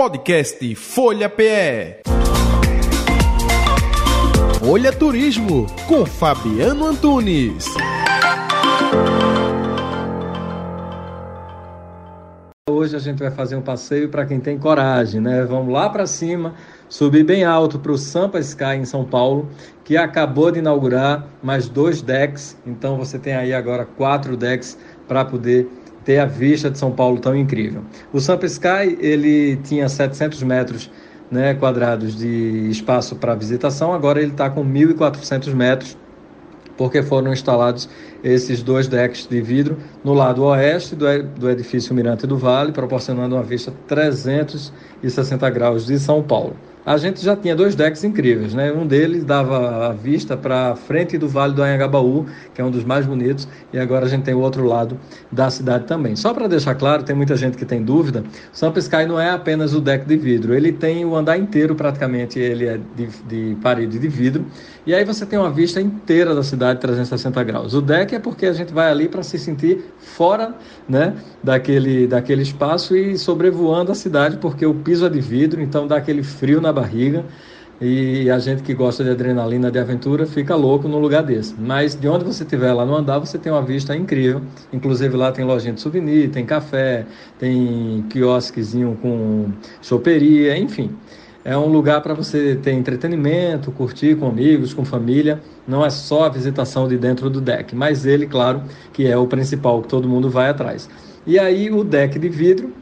Podcast Folha PE. Folha Turismo com Fabiano Antunes. Hoje a gente vai fazer um passeio para quem tem coragem, né? Vamos lá para cima, subir bem alto para o Sampa Sky em São Paulo, que acabou de inaugurar mais dois decks. Então você tem aí agora quatro decks para poder ter a vista de São Paulo tão incrível. O Sampa Sky ele tinha 700 metros né, quadrados de espaço para visitação, agora ele está com 1.400 metros, porque foram instalados esses dois decks de vidro no lado oeste do, edifício Mirante do Vale, proporcionando uma vista 360 graus de São Paulo a gente já tinha dois decks incríveis, né? Um deles dava a vista para frente do Vale do Anhangabaú, que é um dos mais bonitos, e agora a gente tem o outro lado da cidade também. Só para deixar claro, tem muita gente que tem dúvida, Sampa Sky não é apenas o deck de vidro, ele tem o andar inteiro praticamente, ele é de, de parede de vidro, e aí você tem uma vista inteira da cidade 360 graus. O deck é porque a gente vai ali para se sentir fora, né, daquele daquele espaço e sobrevoando a cidade, porque o piso é de vidro, então dá aquele frio na barriga. E a gente que gosta de adrenalina, de aventura, fica louco num lugar desse. Mas de onde você estiver lá no andar, você tem uma vista incrível. Inclusive lá tem lojinha de souvenir, tem café, tem quiosquezinho com choperia, enfim. É um lugar para você ter entretenimento, curtir com amigos, com família. Não é só a visitação de dentro do deck, mas ele, claro, que é o principal que todo mundo vai atrás. E aí o deck de vidro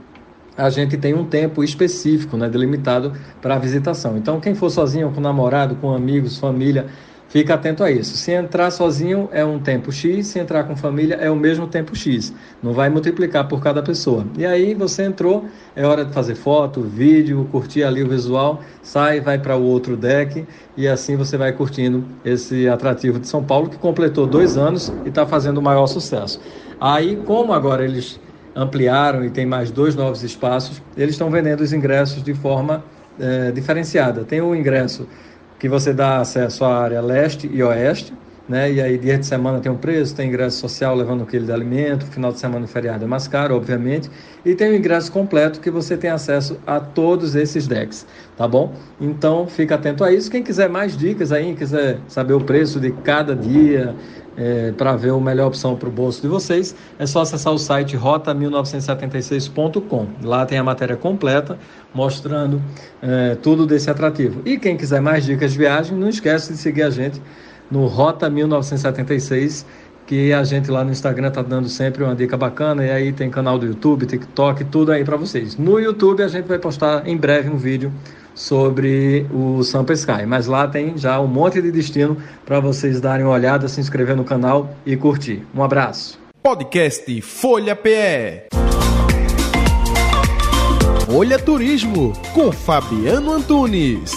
a gente tem um tempo específico, né, delimitado para a visitação. Então, quem for sozinho, com namorado, com amigos, família, fica atento a isso. Se entrar sozinho é um tempo X, se entrar com família é o mesmo tempo X. Não vai multiplicar por cada pessoa. E aí você entrou, é hora de fazer foto, vídeo, curtir ali o visual, sai, vai para o outro deck e assim você vai curtindo esse atrativo de São Paulo que completou dois anos e está fazendo o maior sucesso. Aí, como agora eles ampliaram e tem mais dois novos espaços, eles estão vendendo os ingressos de forma é, diferenciada. Tem o ingresso que você dá acesso à área leste e oeste, né? E aí dia de semana tem um preço, tem ingresso social levando um quilo de alimento, final de semana e feriado é mais caro, obviamente, e tem o ingresso completo que você tem acesso a todos esses decks, tá bom? Então fica atento a isso. Quem quiser mais dicas aí, quiser saber o preço de cada dia, é, para ver a melhor opção para o bolso de vocês, é só acessar o site rota1976.com. Lá tem a matéria completa mostrando é, tudo desse atrativo. E quem quiser mais dicas de viagem, não esquece de seguir a gente no Rota 1976 que a gente lá no Instagram tá dando sempre uma dica bacana e aí tem canal do YouTube, TikTok, tudo aí para vocês. No YouTube a gente vai postar em breve um vídeo sobre o Sampa Sky, mas lá tem já um monte de destino para vocês darem uma olhada, se inscrever no canal e curtir. Um abraço. Podcast Folha PE. Folha Turismo com Fabiano Antunes.